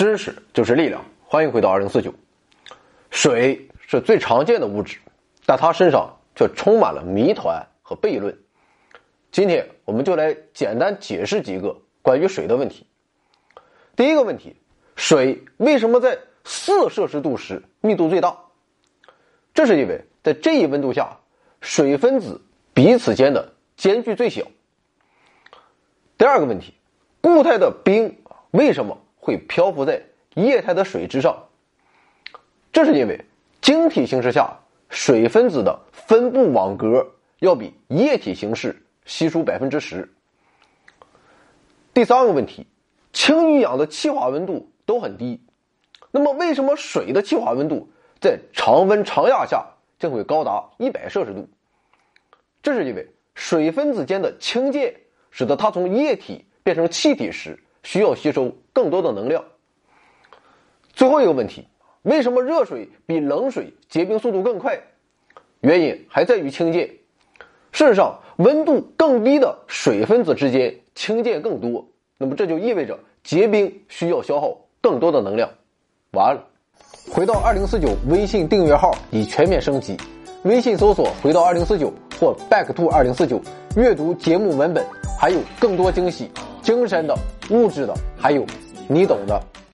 知识就是力量，欢迎回到二零四九。水是最常见的物质，但它身上却充满了谜团和悖论。今天我们就来简单解释几个关于水的问题。第一个问题：水为什么在四摄氏度时密度最大？这是因为在这一温度下，水分子彼此间的间距最小。第二个问题：固态的冰为什么会漂浮在液态的水之上？这是因为晶体形式下，水分子的分布网格要比液体形式稀疏百分之十。第三个问题：氢与氧的气化温度都很低，那么为什么水的气化温度在常温常压下将会高达一百摄氏度？这是因为水分子间的氢键使得它从液体变成气体时需要吸收更多的能量。最后一个问题：为什么热水比冷水结冰速度更快？原因还在于氢键。事实上，温度更低的水分子之间氢键更多，那么这就意味着结冰需要消耗更多的能量。完了，回到二零四九微信订阅号已全面升级，微信搜索“回到二零四九”或 “back to 二零四九”，阅读节目文本，还有更多惊喜，精神的、物质的，还有你懂的。